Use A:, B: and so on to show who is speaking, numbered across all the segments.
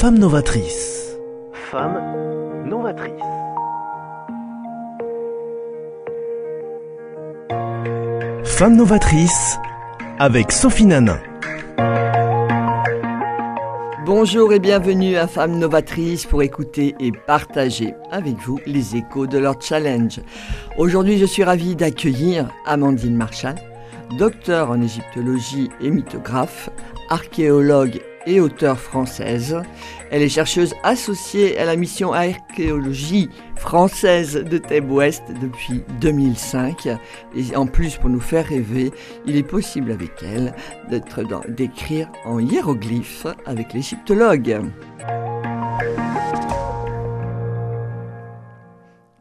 A: Femme novatrice.
B: Femme novatrice.
A: Femme novatrice avec Sophie Nanin.
C: Bonjour et bienvenue à Femmes Novatrices pour écouter et partager avec vous les échos de leur challenge. Aujourd'hui, je suis ravie d'accueillir Amandine Marchal, docteur en égyptologie et mythographe, archéologue et auteure française. Elle est chercheuse associée à la mission archéologie française de Thèbes Ouest depuis 2005. Et en plus, pour nous faire rêver, il est possible avec elle d'être d'écrire en hiéroglyphes avec l'égyptologue.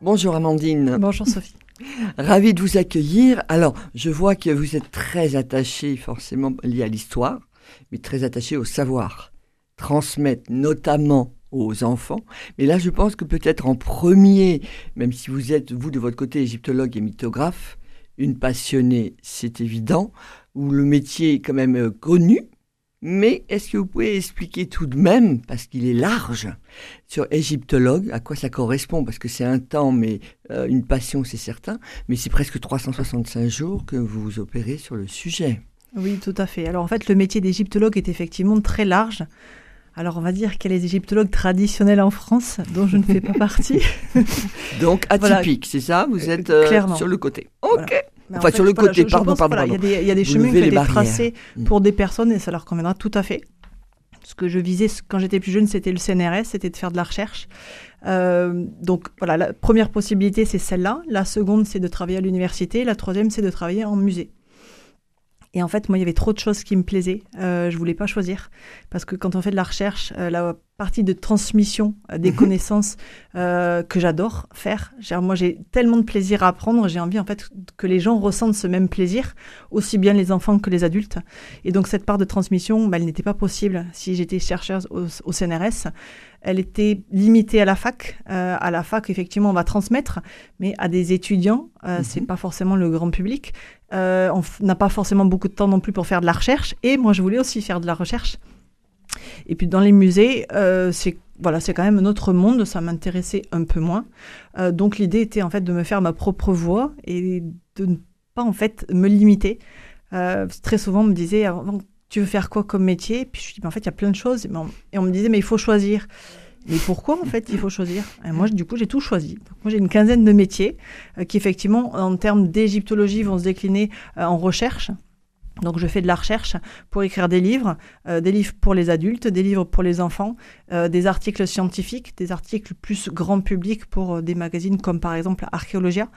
C: Bonjour Amandine.
D: Bonjour Sophie.
C: Ravi de vous accueillir. Alors, je vois que vous êtes très attachée, forcément liée à l'histoire, mais très attachée au savoir. Transmettre notamment aux enfants. Mais là, je pense que peut-être en premier, même si vous êtes, vous, de votre côté, égyptologue et mythographe, une passionnée, c'est évident, où le métier est quand même euh, connu. Mais est-ce que vous pouvez expliquer tout de même, parce qu'il est large, sur égyptologue, à quoi ça correspond? Parce que c'est un temps, mais euh, une passion, c'est certain. Mais c'est presque 365 jours que vous opérez sur le sujet.
D: Oui, tout à fait. Alors en fait, le métier d'égyptologue est effectivement très large. Alors on va dire qu'elle est égyptologue traditionnelle en France, dont je ne fais pas partie.
C: Donc atypique, c'est ça Vous êtes euh, sur le côté.
D: Voilà.
C: Ok.
D: En
C: Enfin,
D: fait,
C: sur le
D: voilà,
C: côté,
D: je- je
C: pardon,
D: pense,
C: pardon,
D: voilà, Il y a des, y a chemins qui ont
C: les
D: été tracés
C: Mm.
D: pour des personnes et ça leur conviendra tout à fait. Ce que je visais quand j'étais plus jeune, c'était le CNRS, c'était de faire de la recherche. Euh, donc voilà, la première possibilité, c'est celle-là. La seconde, c'est de travailler à l'université. La troisième, c'est de travailler en musée. Et en fait, moi, il y avait trop de choses qui me plaisaient. Euh, je voulais pas choisir. Parce que quand on fait de la recherche, euh, la partie de transmission euh, des
C: Mhm.
D: connaissances euh, que j'adore faire, moi, j'ai tellement de plaisir à apprendre. J'ai envie, en fait, que les gens ressentent ce même plaisir, aussi bien les enfants que les adultes. Et donc, cette part de transmission, bah, elle n'était pas possible si j'étais chercheuse au, au CNRS. Elle était limitée à la fac. Euh, à la fac, effectivement, on va transmettre, mais à des étudiants, euh,
C: Mhm.
D: c'est pas forcément le grand public. Euh, on n'a pas forcément beaucoup de temps non plus pour faire de la recherche. Et moi, je voulais aussi faire de la recherche. Et puis dans les musées, euh, c'est voilà, c'est quand même un autre monde. Ça m'intéressait un peu moins. Donc l'idée était en fait de me faire ma propre voix et de ne pas en fait me limiter. Très souvent, on me disait avant, tu veux faire quoi comme métier? Puis je dis mais en fait il y a plein de choses. Et on, me disait mais il faut choisir. Mais pourquoi en fait il faut choisir? Et moi, du coup, j'ai tout choisi. Moi, j'ai une quinzaine de métiers euh, qui, effectivement, en termes d'égyptologie, vont se décliner euh, en recherche. Donc, je fais de la recherche pour écrire des livres, euh, des livres pour les adultes, des livres pour les enfants, des articles scientifiques, des articles plus grand public pour des magazines comme par exemple Archéologia.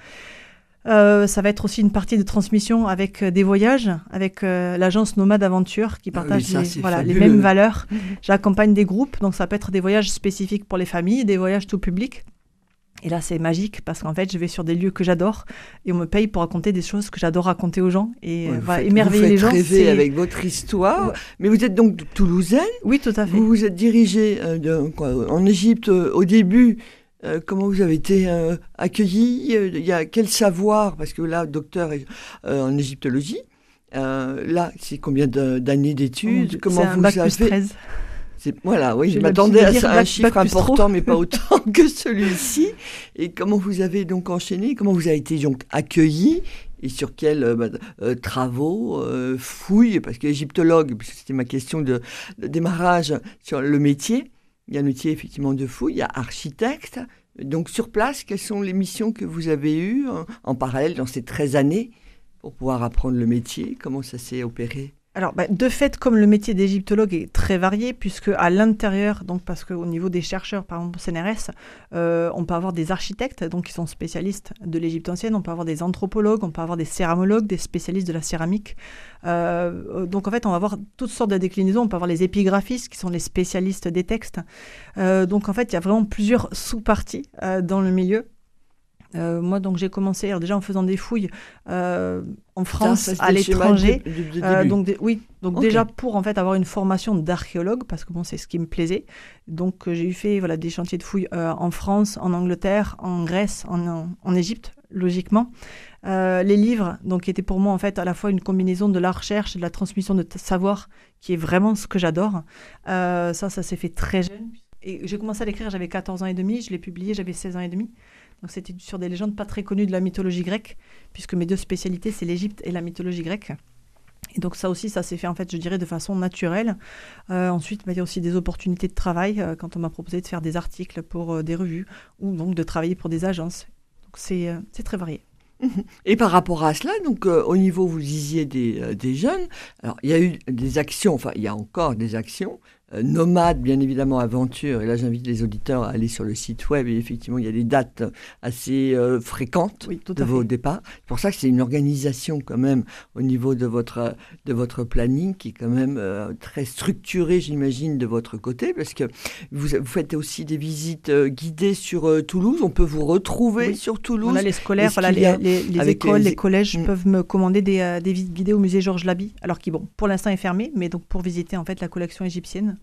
D: Euh, ça va être aussi une partie de transmission avec euh, des voyages, avec euh, l'agence Nomade Aventure qui
C: Ah oui,
D: partage
C: ça,
D: les, voilà, mêmes valeurs. J'accompagne des groupes, donc ça peut être des voyages spécifiques pour les familles, des voyages tout public. Et là, c'est magique parce qu'en fait, je vais sur des lieux que j'adore et on me paye pour raconter des choses que j'adore raconter aux gens et
C: Ouais, vous
D: voilà,
C: faites-
D: émerveiller
C: vous
D: les
C: faites
D: gens.
C: rêver avec votre histoire.
D: Ouais.
C: Mais vous êtes donc toulousaine.
D: Oui, tout à fait.
C: Vous vous êtes dirigé euh, de- quoi, en Égypte euh, au début. Euh, comment vous avez été euh, accueilli Euh, Il y a quel savoir Parce que là, docteur euh, en égyptologie. Là, c'est combien d'années d'études Comment
D: un
C: vous
D: bac
C: avez
D: plus 13.
C: C'est- Voilà, oui, je
D: l'habitude
C: m'attendais à ça, un chiffre important, mais pas autant que celui-ci. Et comment vous avez donc enchaîné Comment vous avez été donc accueilli et sur quels euh, bah, travaux, euh, fouilles Parce qu'égyptologue, puisque c'était ma question de, de démarrage sur le métier. Il y a le métier effectivement de fouille, il y a architecte. Donc sur place, quelles sont les missions que vous avez eues en, en parallèle dans ces 13 années pour pouvoir apprendre le métier? Comment ça s'est opéré?
D: Alors, bah, de fait, comme le métier d'égyptologue est très varié, puisque à l'intérieur, donc parce qu'au niveau des chercheurs, par exemple au CNRS, euh, on peut avoir des architectes, donc qui sont spécialistes de l'Égypte ancienne, on peut avoir des anthropologues, on peut avoir des céramologues, des spécialistes de la céramique. Euh, euh, donc en fait, on va avoir toutes sortes de déclinaisons. On peut avoir les épigraphistes, qui sont les spécialistes des textes. Donc en fait, il y a vraiment plusieurs sous-parties dans le milieu. Euh, moi, donc, j'ai commencé alors, déjà en faisant des fouilles euh, en France,
C: Ça, ça,
D: à l'étranger. Euh, donc des- oui, donc déjà pour en fait avoir une formation d'archéologue parce que bon c'est ce qui me plaisait. Donc j'ai eu fait voilà des chantiers de fouilles en France, en Angleterre, en Grèce, en, Égypte. logiquement. Euh, les livres, donc, étaient pour moi en fait à la fois une combinaison de la recherche et de la transmission de savoir, qui est vraiment ce que j'adore. Euh, ça, ça s'est fait très jeune. Et j'ai commencé à l'écrire, j'avais 14 ans et demi, je l'ai publié, j'avais 16 ans et demi. Donc c'était sur des légendes pas très connues de la mythologie grecque, puisque mes deux spécialités, c'est l'Égypte et la mythologie grecque. Et donc ça aussi, ça s'est fait en fait, je dirais, de façon naturelle. Euh, ensuite, bah, il y a aussi des opportunités de travail euh, quand on m'a proposé de faire des articles pour euh, des revues ou donc de travailler pour des agences. Donc c'est très varié.
C: Et par rapport à cela, donc au niveau, vous disiez des, des jeunes, alors il y a eu des actions, enfin il y a encore des actions, euh, nomades bien évidemment, aventure, et là j'invite les auditeurs à aller sur le site web, et effectivement il y a des dates assez euh, fréquentes
D: Oui,
C: de vos
D: fait.
C: départs. C'est pour ça que c'est une organisation quand même au niveau de votre, de votre planning qui est quand même euh, très structurée, j'imagine, de votre côté, parce que vous, vous faites aussi des visites euh, guidées sur Toulouse, on peut vous retrouver
D: Oui.
C: sur Toulouse.
D: Les scolaires, voilà,
C: a,
D: les, écoles,
C: les-
D: les collèges
C: Mm.
D: peuvent me commander des, des visites guidées au musée Georges Laby, alors qui, bon, pour l'instant est fermé, mais donc pour visiter en fait la collection égyptienne.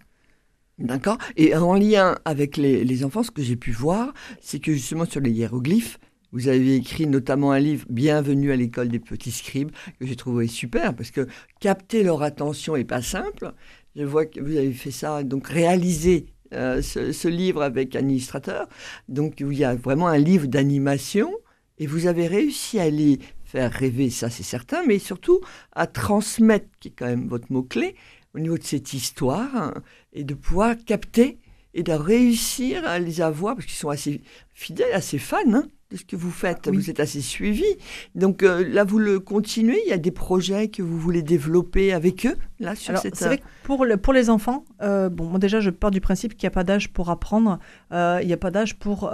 C: D'accord? Et en lien avec les, enfants, ce que j'ai pu voir, c'est que justement sur les hiéroglyphes, vous avez écrit notamment un livre, Bienvenue à l'école des petits scribes, que j'ai trouvé super, parce que capter leur attention est pas simple. Je vois que vous avez fait ça, donc réaliser euh, ce, ce livre avec un illustrateur. Donc il y a vraiment un livre d'animation, et vous avez réussi à les faire rêver, ça c'est certain, mais surtout à transmettre, qui est quand même votre mot-clé, au niveau de cette histoire, et de pouvoir capter et de réussir à les avoir, parce qu'ils sont assez fidèles, assez fans hein, de ce que vous faites.
D: Oui.
C: Vous êtes assez suivis. Donc euh, là, vous le continuez? Il y a des projets que vous voulez développer avec eux, là, sur
D: Alors,
C: cette...
D: c'est vrai que pour, le, pour les enfants, euh, bon, moi déjà, je pars du principe qu'il n'y a pas d'âge pour apprendre, euh, il n'y a pas d'âge pour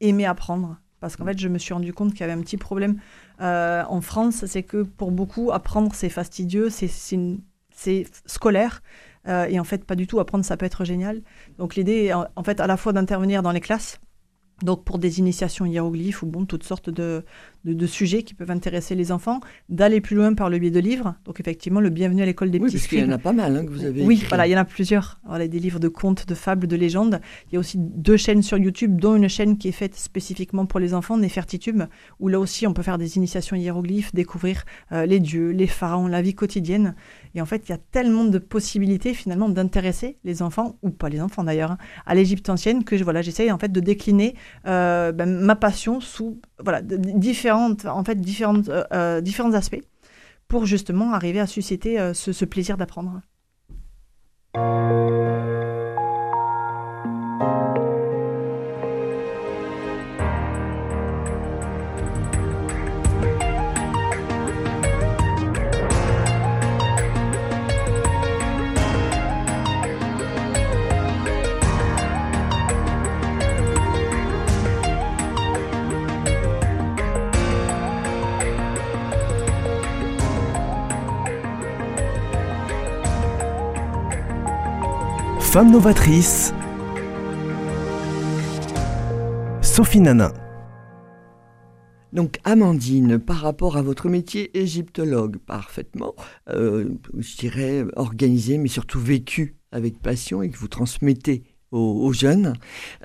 D: aimer apprendre. Parce qu'en fait, je me suis rendu compte qu'il y avait un petit problème en France, c'est que pour beaucoup, apprendre, c'est fastidieux, c'est c'est une- c'est scolaire. euh, et en fait, pas du tout. Apprendre, ça peut être génial. Donc, l'idée est en, en fait à la fois d'intervenir dans les classes, donc pour des initiations hiéroglyphes ou bon, toutes sortes de, de, de sujets qui peuvent intéresser les enfants, d'aller plus loin par le biais de livres. Donc, effectivement, le bienvenu à l'école des
C: Oui,
D: petits
C: parce qu'il y en a pas mal hein, que vous avez
D: Oui,
C: écrit.
D: voilà, il y en a plusieurs. Voilà, des livres de contes, de fables, de légendes. Il y a aussi deux chaînes sur YouTube, dont une chaîne qui est faite spécifiquement pour les enfants, Nefertitube, où là aussi on peut faire des initiations hiéroglyphes, découvrir euh, les dieux, les pharaons, la vie quotidienne. Et en fait, il y a tellement de possibilités finalement d'intéresser les enfants, ou pas les enfants d'ailleurs, hein, à l'Égypte ancienne que je- voilà, j'essaye en fait de décliner euh, ben, ma passion sous voilà, de- en fait, euh, euh, différents aspects pour justement arriver à susciter euh, ce plaisir d'apprendre.
A: Novatrice. Sophie Nanin.
C: Donc Amandine, par rapport à votre métier égyptologue, parfaitement, euh, je dirais organisé, mais surtout vécu avec passion et que vous transmettez aux, jeunes.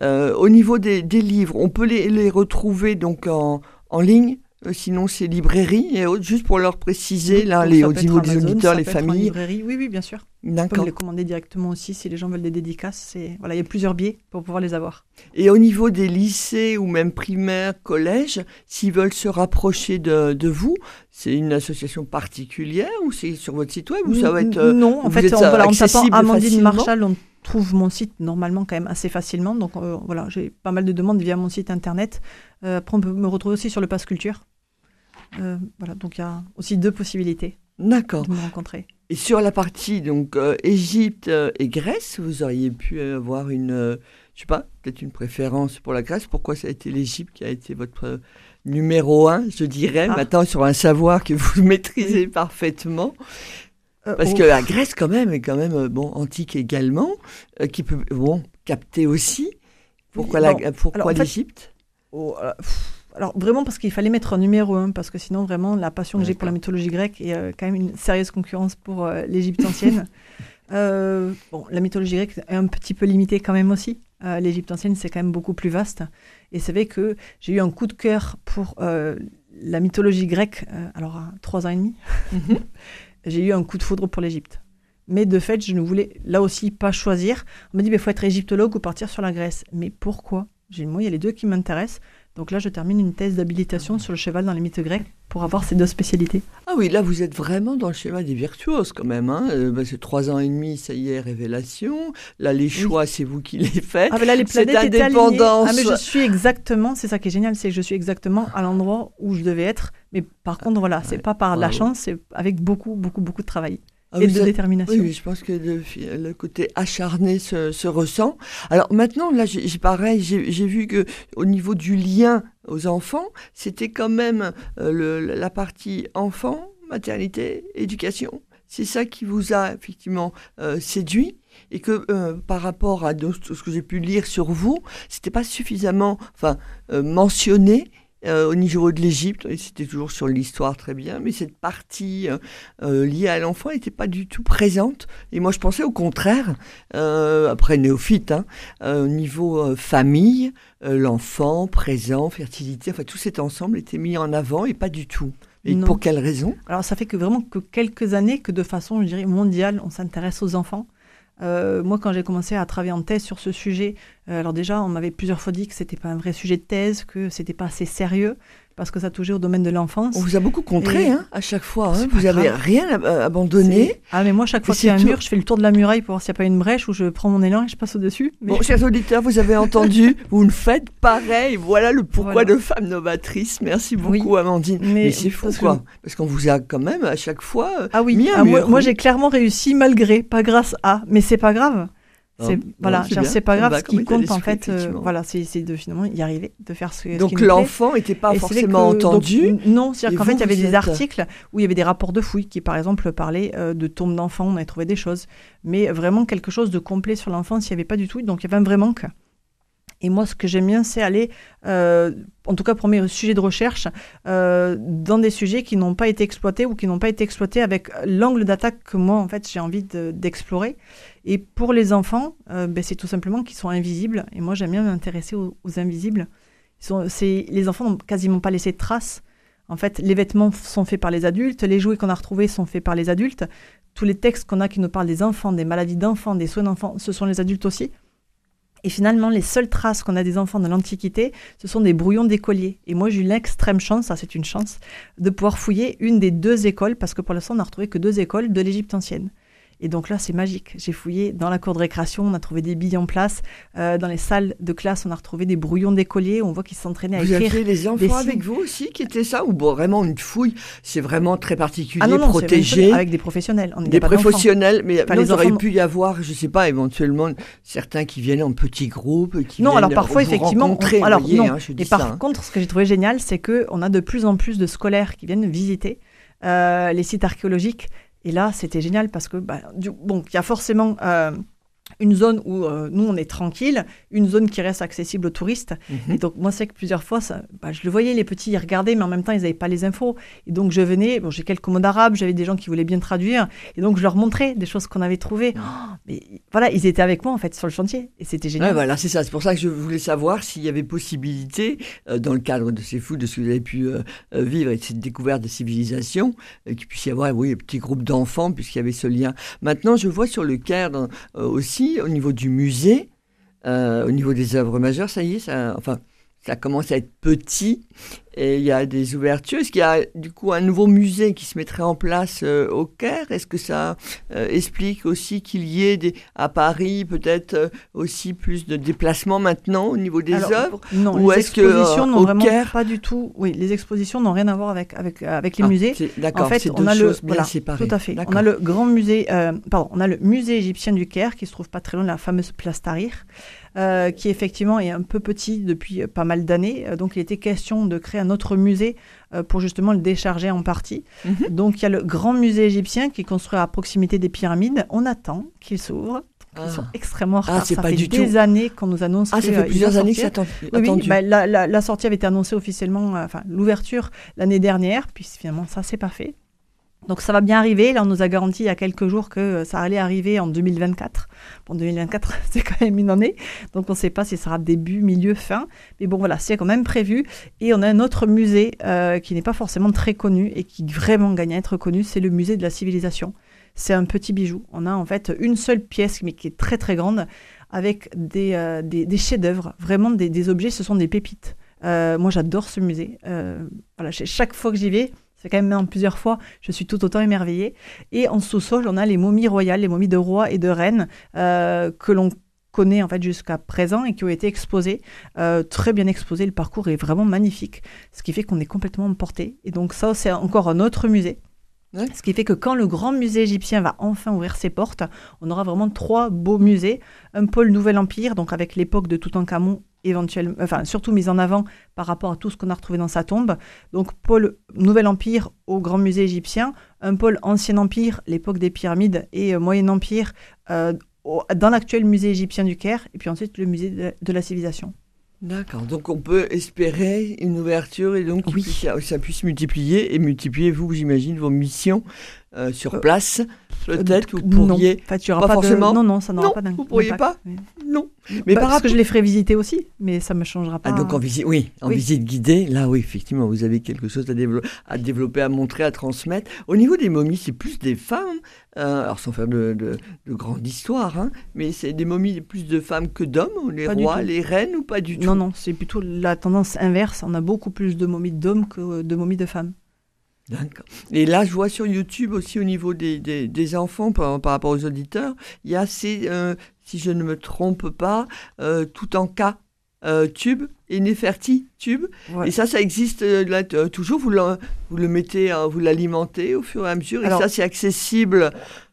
C: Euh, au niveau des, livres, on peut les, retrouver donc en, ligne Sinon, c'est librairie et autres, juste pour leur préciser, là, les, au niveau des
D: Amazon,
C: auditeurs, les familles.
D: librairie. Oui, oui, bien sûr. On peut les commander directement aussi si les gens veulent des dédicaces. Voilà, il y a plusieurs biais pour pouvoir les avoir.
C: Et au niveau des lycées ou même primaires, collèges, s'ils veulent se rapprocher de, de vous, c'est une association particulière ou c'est sur votre site web ou ça va être euh,
D: non, en fait, on,
C: euh,
D: voilà, en tapant Amandine Marshall, on trouve mon site normalement quand même assez facilement. Donc euh, voilà, j'ai pas mal de demandes via mon site internet. Euh, après, on peut me retrouver aussi sur le Pass Culture. Euh, voilà, donc il y a aussi deux possibilités
C: D'accord.
D: de me rencontrer.
C: Et sur la partie donc euh, Égypte euh, et Grèce, vous auriez pu avoir une, euh, je sais pas, peut-être une préférence pour la Grèce. Pourquoi ça a été l'Égypte qui a été votre numéro un, je dirais,
D: Ah.
C: maintenant sur un savoir que vous maîtrisez parfaitement? Parce que la Grèce quand même est quand même bon antique également, qui peut bon capter aussi. Pourquoi
D: Oui,
C: la, l'Égypte?
D: pff, alors vraiment parce qu'il fallait mettre un numéro 1, parce que sinon vraiment la passion que j'ai pour la mythologie grecque est euh, quand même une sérieuse concurrence pour euh, l'Égypte ancienne. Euh, bon, la mythologie grecque est un petit peu limitée quand même aussi. L'Égypte ancienne c'est quand même beaucoup plus vaste. Et c'est vrai que j'ai eu un coup de cœur pour la mythologie grecque, alors à trois ans et demi.
C: Mhm.
D: j'ai eu un coup de foudre pour l'Égypte. Mais de fait, je ne voulais là aussi pas choisir. On m'a dit, il faut être égyptologue ou partir sur la Grèce. Mais pourquoi? J'ai dit, moi, il y a les deux qui m'intéressent. Donc là, je termine une thèse d'habilitation sur le cheval dans les mythes grecs pour avoir ces deux spécialités.
C: Ah oui, là, vous êtes vraiment dans le schéma des virtuoses quand même. Hein. Euh, bah, c'est trois ans et demi, ça y est, révélation. Là, les choix, c'est vous qui les faites.
D: Ah, mais là, les
C: Cette
D: planètes alignées.
C: indépendance.
D: Ah, mais je suis exactement, c'est ça qui est génial, c'est que je suis exactement à l'endroit où je devais être. Mais par contre, voilà, c'est
C: Ouais,
D: pas par la
C: bravo.
D: chance, c'est avec beaucoup, beaucoup, beaucoup de travail
C: Ah,
D: et de détermination.
C: Oui, je pense que le, le côté acharné se, se ressent. Alors maintenant, là, j'ai pareil, j'ai vu que au niveau du lien aux enfants, c'était quand même euh, le- la partie enfant, maternité, éducation. C'est ça qui vous a effectivement euh, séduit et que euh, par rapport à de- ce que j'ai pu lire sur vous, c'était pas suffisamment, enfin, mentionné. Euh, au niveau de l'Égypte, c'était toujours sur l'histoire très bien, mais cette partie euh, euh, liée à l'enfant n'était pas du tout présente. Et moi, je pensais au contraire, euh, après néophyte, hein, au niveau famille, l'enfant, présent, fertilité, enfin tout cet ensemble était mis en avant et pas du tout. Et
D: Non.
C: pour quelle raison?
D: Alors ça fait que vraiment que quelques années que de façon, je dirais, mondiale, on s'intéresse aux enfants. Euh, moi, quand j'ai commencé à travailler en thèse sur ce sujet, euh, alors déjà, on m'avait plusieurs fois dit que c'était pas un vrai sujet de thèse, que c'était pas assez sérieux, parce que ça touchait au domaine de l'enfance.
C: On vous a beaucoup contré
D: Et-
C: hein, à chaque fois. hein. Vous avez
D: grave.
C: rien ab- abandonné.
D: Ah, mais moi, chaque fois qu'il y a un mur, je fais le tour de la muraille pour voir s'il n'y a pas une brèche où je prends mon élan et je passe au-dessus. Mais...
C: Bon, chers auditeurs, vous avez entendu, vous ne faites pareil. Voilà le pourquoi
D: Voilà.
C: de Femme Novatrice. Merci
D: Oui.
C: beaucoup, Amandine. Mais,
D: Mais
C: c'est fou,
D: parce que-
C: quoi. Parce qu'on vous a quand même, à chaque fois,
D: Ah oui,
C: mis un
D: ah, moi,
C: mur.
D: moi, j'ai clairement réussi malgré, pas grâce à, mais c'est pas grave. C'est voilà,
C: c'est
D: pas grave. Ce qui compte en fait, euh, voilà, c'est de finalement y arriver, de faire ce,
C: Donc l'enfant n'était pas
D: Et
C: forcément
D: que-
C: entendu.
D: non, c'est-à-dire qu'en fait, il y avait des
C: êtes-
D: articles où il y avait des rapports de fouilles qui, par exemple, parlaient euh, de tombes d'enfants, on avait trouvé des choses. Mais vraiment quelque chose de complet sur l'enfance, il n'y avait pas du tout. Donc il y avait un vrai manque. Et moi, ce que j'aime bien, c'est aller, euh, en tout cas pour mes sujets de recherche, euh, dans des sujets qui n'ont pas été exploités ou qui n'ont pas été exploités avec l'angle d'attaque que moi, en fait, j'ai envie de- d'explorer. Et pour les enfants, euh, ben, c'est tout simplement qu'ils sont invisibles. Et moi, j'aime bien m'intéresser aux, invisibles. Les enfants n'ont quasiment pas laissé de traces. En fait, les vêtements sont faits par les adultes, les jouets qu'on a retrouvés sont faits par les adultes. Tous les textes qu'on a qui nous parlent des enfants, des maladies d'enfants, des soins d'enfants, ce sont les adultes aussi. Et finalement, les seules traces qu'on a des enfants dans l'Antiquité, ce sont des brouillons d'écoliers. Et moi, j'ai eu l'extrême chance, ça c'est une chance, de pouvoir fouiller une des deux écoles, parce que pour l'instant, on n'a retrouvé que deux écoles de l'Égypte ancienne. Et donc là, c'est magique. J'ai fouillé dans la cour de récréation, on a trouvé des billes en place. Euh, dans les salles de classe, on a retrouvé des brouillons d'écoliers. On voit qu'ils s'entraînaient à
C: Vous
D: écrire.
C: aviez les enfants avec vous aussi qui étaient ça Ou bon, vraiment une fouille? C'est vraiment très particulier,
D: Ah non, non,
C: protégé
D: avec des professionnels. On
C: des
D: pas
C: professionnels, mais
D: Enfin,
C: non,
D: les
C: il aurait pu y avoir, je sais pas, éventuellement certains qui viennent en petits groupes, qui
D: Non, alors parfois,
C: vous
D: effectivement, on-
C: vous
D: alors
C: voyez,
D: non.
C: hein,
D: Et par
C: ça, hein.
D: contre, ce que j'ai trouvé génial, c'est que on a de plus en plus de scolaires qui viennent visiter euh, les sites archéologiques. Et là, c'était génial parce que, bah, du- bon, il y a forcément euh, une zone où euh, nous, on est tranquille, une zone qui reste accessible aux touristes.
C: Mhm.
D: Et donc, moi, c'est que plusieurs fois, ça, bah, je le voyais, les petits, ils regardaient, mais en même temps, ils n'avaient pas les infos. Et donc, je venais, bon, j'ai quelques mots d'arabe, j'avais des gens qui voulaient bien traduire. Et donc, je leur montrais des choses qu'on avait trouvées. Oh, mais voilà, ils étaient avec moi, en fait, sur le chantier. Et c'était génial.
C: Ouais, voilà, c'est ça. C'est pour ça que je voulais savoir s'il y avait possibilité, euh, dans le cadre de ces fous, de ce que vous avez pu euh, vivre et de cette découverte des civilisations, qu'il puisse y avoir, oui, un petit groupe d'enfants, puisqu'il y avait ce lien. Maintenant, je vois sur le Caire dans- euh, au niveau du musée, euh, au niveau des œuvres majeures, ça y est, enfin, ça commence à être petit et il y a des ouvertures. Est-ce qu'il y a du coup un nouveau musée qui se mettrait en place euh, au Caire? Est-ce que ça euh, explique aussi qu'il y ait des, à Paris peut-être euh, aussi plus de déplacements maintenant au niveau des
D: Alors,
C: œuvres?
D: Non,
C: Ou
D: les expositions n'ont vraiment
C: Caire-
D: pas du tout. Oui, les expositions n'ont rien à voir avec avec avec les
C: Ah,
D: musées.
C: D'accord,
D: En fait,
C: c'est
D: on
C: deux
D: a le
C: choses bien
D: voilà,
C: séparées.
D: tout à fait. On a le grand musée, pardon, on a le musée égyptien du Caire qui se trouve pas très loin de la fameuse place Tahrir, euh, qui effectivement est un peu petit depuis euh, pas mal d'années. Euh, donc, il était question de créer un autre musée euh, pour justement le décharger en partie.
C: Mhm.
D: Donc, il y a le grand musée égyptien qui est construit à proximité des pyramides. On attend qu'il s'ouvre. Ils
C: Ah.
D: sont extrêmement rares.
C: c'est
D: Ça
C: pas
D: fait
C: du
D: des
C: tout.
D: années qu'on nous annonce
C: Ah, ça
D: que, euh,
C: fait plusieurs années que c'est
D: sortir.
C: atten-
D: Oui, oui,
C: attendu.
D: bah, la, la- la sortie avait été annoncée officiellement, enfin l'ouverture l'année dernière, puis finalement ça c'est pas fait. Donc ça va bien arriver. Là, on nous a garanti il y a quelques jours que ça allait arriver en 2024. Bon, 2024, c'est quand même une année. Donc on ne sait pas si ça sera début, milieu, fin. Mais bon, voilà, c'est quand même prévu. Et on a un autre musée euh, qui n'est pas forcément très connu et qui vraiment gagne à être connu. C'est le musée de la civilisation. C'est un petit bijou. On a en fait une seule pièce, mais qui est très très grande, avec des, euh, chefs-d'œuvre. Vraiment des, objets, ce sont des pépites. Euh, moi, j'adore ce musée. voilà, chaque fois que j'y vais, c'est quand même plusieurs fois, je suis tout autant émerveillée. Et en sous-sol, on a les momies royales, les momies de rois et de reines euh, que l'on connaît en fait jusqu'à présent et qui ont été exposées, euh, très bien exposées. Le parcours est vraiment magnifique, ce qui fait qu'on est complètement emporté. Et donc ça, c'est encore un autre musée. Ce qui fait que quand le grand musée égyptien va enfin ouvrir ses portes, on aura vraiment trois beaux musées. Un pôle Nouvel Empire, donc avec l'époque de Toutankhamon éventuellement, enfin surtout mise en avant par rapport à tout ce qu'on a retrouvé dans sa tombe. Donc pôle Nouvel Empire au Grand Musée égyptien, un pôle Ancien Empire, l'époque des pyramides, et euh, Moyen Empire euh, dans l'actuel musée égyptien du Caire, et puis ensuite le musée de la civilisation.
C: D'accord, donc on peut espérer une ouverture et donc oui. ça, puisse multiplier et multiplier, vous, j'imagine, vos missions euh, sur euh, place. Peut-être vous pourriez.
D: Non, en fait, pas, forcément. Non, non, ça n'aura pas d'un.
C: Vous pourriez pas. Non.
D: Mais bah, parce que je les ferai visiter aussi, mais ça me changera pas.
C: Ah, donc en visite, oui, en visite guidée, là, oui, effectivement, vous avez quelque chose à, développer, à développer, à montrer, à transmettre. Au niveau des momies, c'est plus des femmes. Euh, alors sans faire de, de, de grande histoire, hein, mais c'est des momies plus de femmes que d'hommes, les rois, les reines ou pas du tout?
D: Non, non, c'est plutôt la tendance inverse. On a beaucoup plus de momies d'hommes que de momies de femmes.
C: Et là, je vois sur YouTube aussi au niveau des, des, enfants, par, par, rapport aux auditeurs, il y a ces, euh, si je ne me trompe pas, euh, tout en cas euh, tube et Neferti tube. Et ça, ça existe là, toujours. Vous vous le mettez, hein, vous l'alimentez au fur et à mesure. et ça, c'est accessible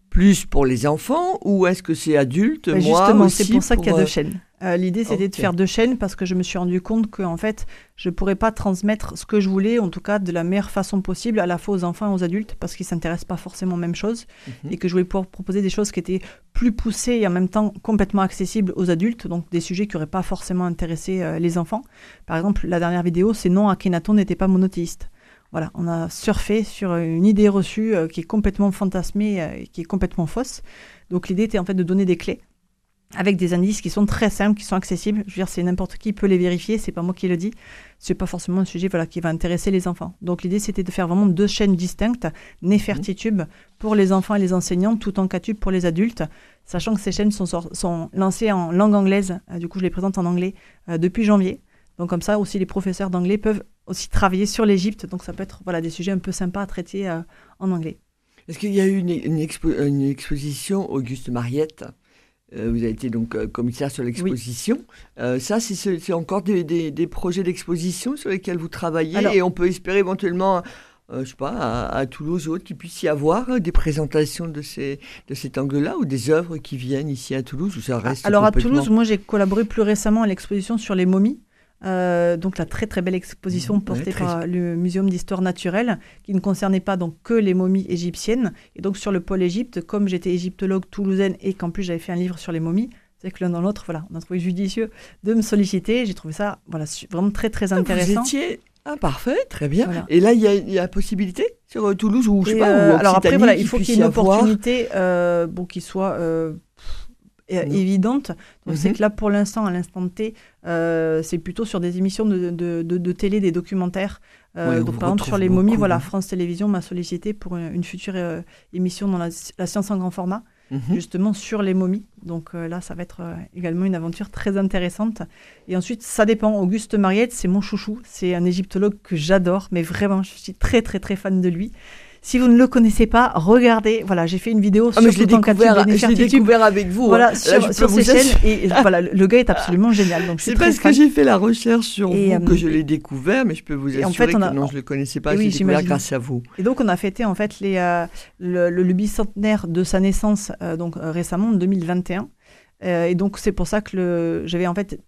C: plus pour les enfants ou est-ce que c'est adulte?
D: Bah, Justement, c'est pour ça qu'il y a deux chaînes. Euh, l'idée, c'était de faire deux chaînes parce que je me suis rendu compte que en fait, je pourrais pas transmettre ce que je voulais, en tout cas de la meilleure façon possible, à la fois aux enfants et aux adultes, parce qu'ils s'intéressent pas forcément aux mêmes choses, mhm. et que je voulais pouvoir proposer des choses qui étaient plus poussées et en même temps complètement accessibles aux adultes, donc des sujets qui n'auraient pas forcément intéressé euh, les enfants. Par exemple, la dernière vidéo, c'est non, Akhenaton n'était pas monothéiste. Voilà, on a surfé sur une idée reçue euh, qui est complètement fantasmée, et qui est complètement fausse. Donc l'idée était en fait de donner des clés avec des indices qui sont très simples, qui sont accessibles. Je veux dire, c'est n'importe qui peut les vérifier, c'est pas moi qui le dis. C'est pas forcément un sujet voilà, qui va intéresser les enfants. Donc l'idée, c'était de faire vraiment deux chaînes distinctes, Nefertitube pour les enfants et les enseignants, tout en Catube pour les adultes, sachant que ces chaînes sont, sont lancées en langue anglaise, euh, du coup je les présente en anglais, euh, depuis janvier. Donc comme ça aussi les professeurs d'anglais peuvent aussi travailler sur l'Égypte, donc ça peut être voilà, des sujets un peu sympas à traiter euh, en anglais.
C: Est-ce qu'il y a eu une, exposition Auguste Mariette? Vous avez été donc euh, commissaire sur l'exposition. Euh, ça, c'est encore des, des, projets d'exposition sur lesquels vous travaillez et on peut espérer éventuellement, je sais pas, à, Toulouse ou autre, qu'il puisse y avoir des présentations de, ces, de cet angle-là ou des œuvres qui viennent ici à Toulouse ou ça reste
D: Alors à Toulouse, moi j'ai collaboré plus récemment à l'exposition sur les momies. Euh, donc la très très belle exposition mmh, portée par le Muséum d'histoire naturelle, qui ne concernait pas donc que les momies égyptiennes. Et donc sur le pôle Égypte, comme j'étais égyptologue toulousaine et qu'en plus j'avais fait un livre sur les momies, c'est que l'un dans l'autre, voilà, on a trouvé judicieux de me solliciter. J'ai trouvé ça voilà, vraiment très très intéressant.
C: Ah, vous étiez... Ah, parfait, très bien. Et là, il y, a, possibilité sur euh, Toulouse ou je sais pas. Euh,
D: alors après, voilà, il faut qu'il y ait une opportunité bon, qui soit euh, évidente. Donc c'est mhm. que là, pour l'instant, à l'instant T, euh, c'est plutôt sur des émissions de, de, de, télé, des documentaires. Euh, donc, par exemple, sur les momies, voilà, France Télévisions m'a sollicité pour une, future émission dans la, science en grand format, mhm. justement sur les momies. Donc là, ça va être également une aventure très intéressante. Et ensuite, ça dépend. Auguste Mariette, c'est mon chouchou. C'est un égyptologue que j'adore, mais vraiment, je suis très, très, très fan de lui. Si vous ne le connaissez pas, regardez. Voilà, j'ai fait une vidéo
C: ah, sur je l'ai découvert, découvert avec vous.
D: Voilà, hein. sur, sur ces chaînes. Et voilà, le gars est absolument génial. Donc
C: c'est parce que j'ai fait la recherche sur vous que euh, je l'ai découvert, mais je peux vous assurer en fait, que non, je le connaissais pas. J'ai découvert grâce à vous.
D: Et donc on a fêté en fait les, euh, le, le, bicentenaire de sa naissance euh, donc récemment en 2021. et donc c'est pour ça que j'avais en fait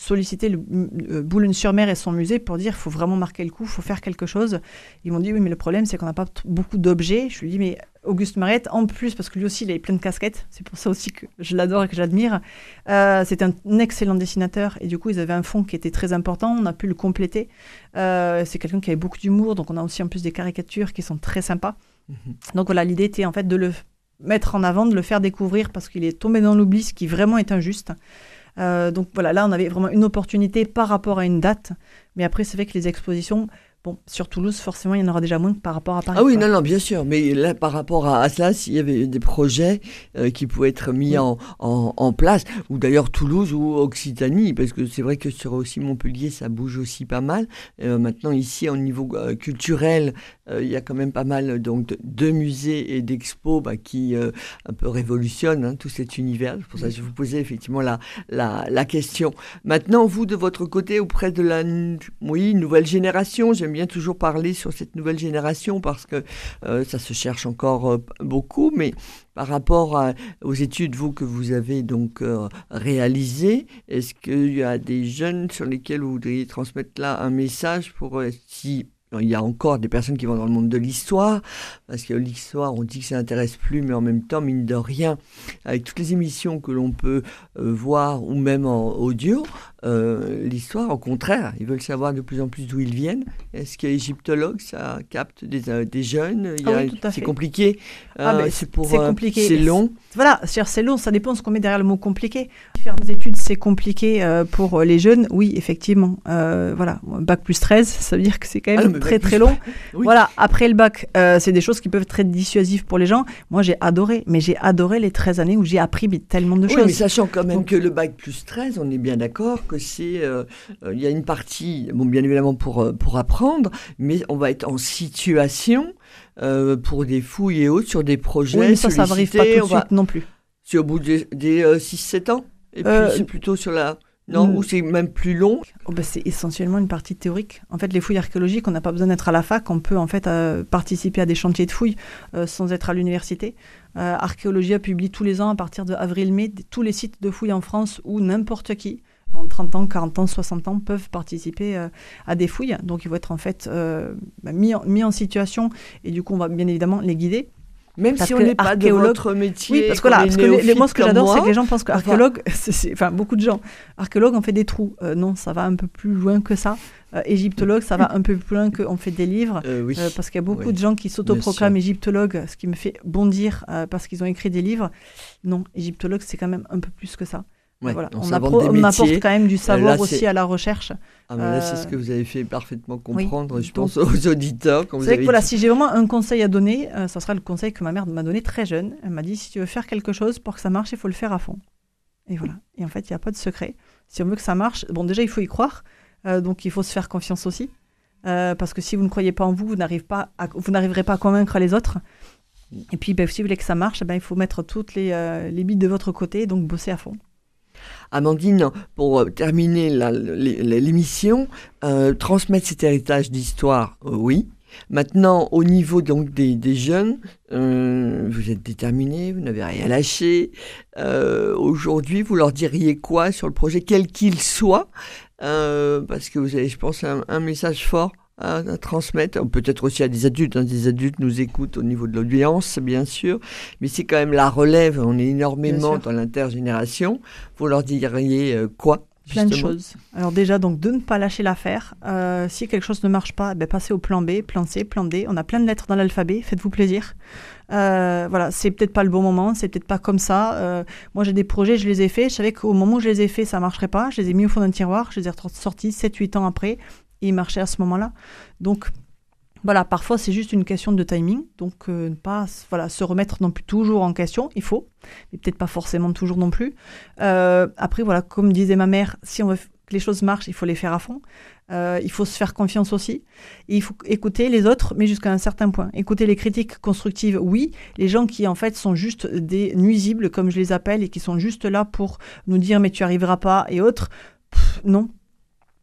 D: sollicité le, euh, Boulogne-sur-Mer et son musée pour dire il faut vraiment marquer le coup, il faut faire quelque chose. Ils m'ont dit oui, mais le problème, c'est qu'on n'a pas beaucoup d'objets. Je lui ai dit mais Auguste Mariette, en plus, parce que lui aussi, il a plein de casquettes, c'est pour ça aussi que je l'adore et que j'admire. Euh, c'est un excellent dessinateur et du coup, ils avaient un fond qui était très important. On a pu le compléter. Euh, c'est quelqu'un qui avait beaucoup d'humour, donc on a aussi en plus des caricatures qui sont très sympas. Donc voilà, l'idée était en fait de le mettre en avant, de le faire découvrir parce qu'il est tombé dans l'oubli, ce qui vraiment est injuste. Euh, donc voilà, là on avait vraiment une opportunité par rapport à une date. Mais après, c'est vrai que les expositions, Bon, sur Toulouse, forcément, il y en aura déjà moins que par rapport à Paris.
C: Ah oui,
D: quoi.
C: non, non, bien sûr. Mais là, par rapport à, à cela, s'il y avait des projets euh, qui pouvaient être mis
D: Oui.
C: en, en, en place, ou d'ailleurs Toulouse ou Occitanie, parce que c'est vrai que sur aussi Montpellier, ça bouge aussi pas mal. Euh, maintenant, ici, au niveau euh, culturel, il y a quand même pas mal donc, de, de musées et d'expos bah, qui un peu révolutionnent hein, tout cet univers. C'est pour ça que je vous posais effectivement la, la, la question. Maintenant, vous, de votre côté, auprès de la oui, nouvelle génération, j'aime bien toujours parler sur cette nouvelle génération parce que euh, ça se cherche encore euh, beaucoup, mais par rapport aux études, vous, que vous avez donc euh, réalisées, est-ce qu'il y a des jeunes sur lesquels vous voudriez transmettre là un message pour euh, si il y a encore des personnes qui vont dans le monde de l'histoire, parce que l'histoire, on dit que ça n'intéresse plus, mais en même temps, mine de rien, avec toutes les émissions que l'on peut voir, ou même en audio, euh, l'histoire, au contraire, ils veulent savoir de plus en plus d'où ils viennent. Est-ce qu'il y a égyptologue, ça capte des, euh, des jeunes?
D: Ah oui,
C: C'est compliqué.
D: Ah,
C: Euh, c'est euh,
D: compliqué.
C: C'est long.
D: Voilà, c'est long, ça dépend de ce qu'on met derrière le mot compliqué. Faire des études, c'est compliqué euh, pour euh, les jeunes, oui, effectivement. Euh, voilà, bac plus 13, ça veut dire que c'est quand
C: Ah
D: même
C: non,
D: très très long.
C: Oui.
D: Voilà, après le bac, euh, c'est des choses qui peuvent être très dissuasives pour les gens. Moi, j'ai adoré, mais j'ai adoré les 13 années où j'ai appris tellement de
C: Oui,
D: choses.
C: mais sachant quand même
D: Donc-
C: que le bac plus 13, on est bien d'accord que c'est. euh, euh, Il y a une partie, bon, bien évidemment pour, euh, pour apprendre, mais on va être en situation euh, pour des fouilles et autres sur des projets.
D: oui, mais ça, ça n'arrive pas tout de
C: va-
D: non plus.
C: C'est au bout des, des 6-7 ans Et puis c'est plutôt sur la. Non,
D: mm.
C: ou c'est même plus long
D: Oh, bah, c'est essentiellement une partie théorique. En fait, les fouilles archéologiques, on n'a pas besoin d'être à la fac, on peut en fait euh, participer à des chantiers de fouilles euh, sans être à l'université. Euh, Archéologie a publié tous les ans, à partir de avril-mai, tous les sites de fouilles en France où n'importe qui, 30 ans, 40 ans, 60 ans, peuvent participer euh, à des fouilles. Donc, ils vont être en fait euh, bah, mis, en, mis en situation et du coup, on va bien évidemment les guider.
C: Même
D: Parce
C: si on n'est pas de
D: archéologue-
C: votre métier.
D: Oui, parce que, parce les-
C: néophyte
D: moi, ce que j'adore, c'est que les gens pensent qu'archéologue, enfin, beaucoup de gens, archéologue, on fait des trous. Euh, non, ça va un peu plus loin que ça. Euh, égyptologue, ça va un peu plus loin qu'on fait des livres.
C: Euh, oui.
D: Euh, parce qu'il y a beaucoup
C: Oui,
D: de gens qui s'autoproclament égyptologues, ce qui me fait bondir euh, parce qu'ils ont écrit des livres. Non, égyptologue, c'est quand même un peu plus que ça.
C: Ouais,
D: Voilà.
C: on
D: appro- apporte quand même du savoir
C: là,
D: aussi à la recherche.
C: Ah, mais là, c'est
D: euh,
C: ce que vous avez fait parfaitement
D: oui,
C: comprendre, je
D: donc-
C: pense, aux auditeurs. Quand vous
D: C'est vrai
C: avez
D: que voilà,
C: dit-
D: si j'ai vraiment un conseil à donner, euh, ça sera le conseil que ma mère m'a donné très jeune. Elle m'a dit si tu veux faire quelque chose pour que ça marche, il faut le faire à fond. Et voilà. Et en fait, il n'y a pas de secret. Si on veut que ça marche, bon, déjà, il faut y croire. Euh, donc, il faut se faire confiance aussi. Euh, parce que si vous ne croyez pas en vous, vous pas à- vous n'arriverez pas à convaincre les autres. Et puis, ben, si vous voulez que ça marche, ben, il faut mettre toutes les, euh, les billes de votre côté, donc bosser à fond.
C: Amandine, pour euh, terminer l'émission, euh, transmettre cet héritage d'histoire, euh, oui. Maintenant, au niveau donc des, jeunes, vous êtes déterminés, vous n'avez rien lâché. Aujourd'hui, vous leur diriez quoi sur le projet, quel qu'il soit? Parce que vous avez, je pense, un message fort à, transmettre. Peut-être aussi à des adultes. hein. Des adultes nous écoutent au niveau de l'audience, bien sûr. Mais c'est quand même la relève. On est énormément dans l'intergénération. Vous leur diriez euh, quoi
D: Plein de choses. Alors déjà, donc de ne pas lâcher l'affaire. Euh, si quelque chose ne marche pas, ben, passez au plan B, plan C, plan D. On a plein de lettres dans l'alphabet, faites-vous plaisir. Euh, voilà, c'est peut-être pas le bon moment, c'est peut-être pas comme ça. Euh, moi, j'ai des projets, je les ai faits. Je savais qu'au moment où je les ai faits, ça marcherait pas. Je les ai mis au fond d'un tiroir, je les ai sortis 7-8 ans après, et marchaient à ce moment-là. Donc, voilà, parfois c'est juste une question de timing, donc euh, ne pas voilà, se remettre non plus toujours en question, il faut, mais peut-être pas forcément toujours non plus. Euh, après, voilà, comme disait ma mère, si on veut que les choses marchent, il faut les faire à fond. Euh, il faut se faire confiance aussi. Il faut écouter les autres, mais jusqu'à un certain point. Écouter les critiques constructives, oui. Les gens qui, en fait, sont juste des nuisibles, comme je les appelle, et qui sont juste là pour nous dire, mais tu arriveras pas, et autres, non.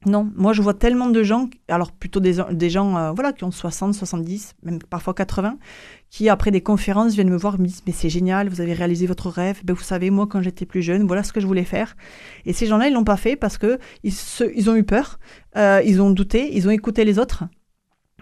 D: Non, moi je vois tellement de gens, alors plutôt des, gens euh, voilà, qui ont 60, 70, même parfois 80, qui après des conférences viennent me voir me disent mais c'est génial, vous avez réalisé votre rêve, ben, vous savez moi quand j'étais plus jeune, voilà ce que je voulais faire. Et ces gens-là ils l'ont pas fait parce que ils, se- ils ont eu peur, euh, ils ont douté, ils ont écouté les autres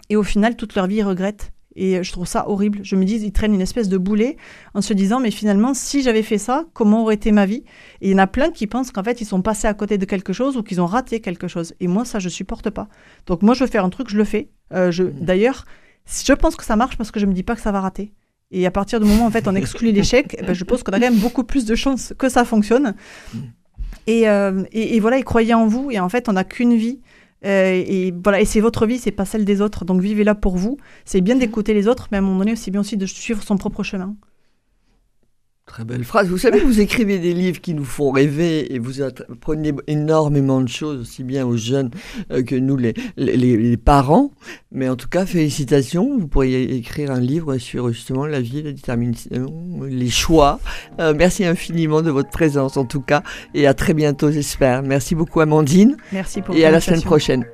D: et au final toute leur vie ils regrettent. Et je trouve ça horrible. Je me dis, ils traînent une espèce de boulet en se disant, mais finalement, si j'avais fait ça, comment aurait été ma vie? Et il y en a plein qui pensent qu'en fait, ils sont passés à côté de quelque chose ou qu'ils ont raté quelque chose. Et moi, ça, je supporte pas. Donc moi, je veux faire un truc, je le fais. Euh, je,
C: Mhm.
D: D'ailleurs, Je pense que ça marche parce que je me dis pas que ça va rater. Et à partir du moment où en fait on exclut l'échec, ben, je pense qu'on a quand même beaucoup plus de chances que ça fonctionne. Et, euh, et, et voilà, et croyez en vous. Et en fait, on n'a qu'une vie. Euh, et voilà, et c'est votre vie, c'est pas celle des autres. Donc vivez-la pour vous. C'est bien d'écouter les autres, mais à un moment donné, c'est bien aussi de suivre son propre chemin.
C: Très belle phrase. Vous savez, vous écrivez des livres qui nous font rêver et vous apprenez énormément de choses, aussi bien aux jeunes euh, que nous, les, les, les, parents. Mais en tout cas, félicitations. Vous pourriez écrire un livre sur justement la vie, la détermination, les choix. Euh, merci infiniment de votre présence, en tout cas. Et à très bientôt, j'espère. Merci beaucoup, Amandine.
D: Merci pour
C: Et à la semaine prochaine.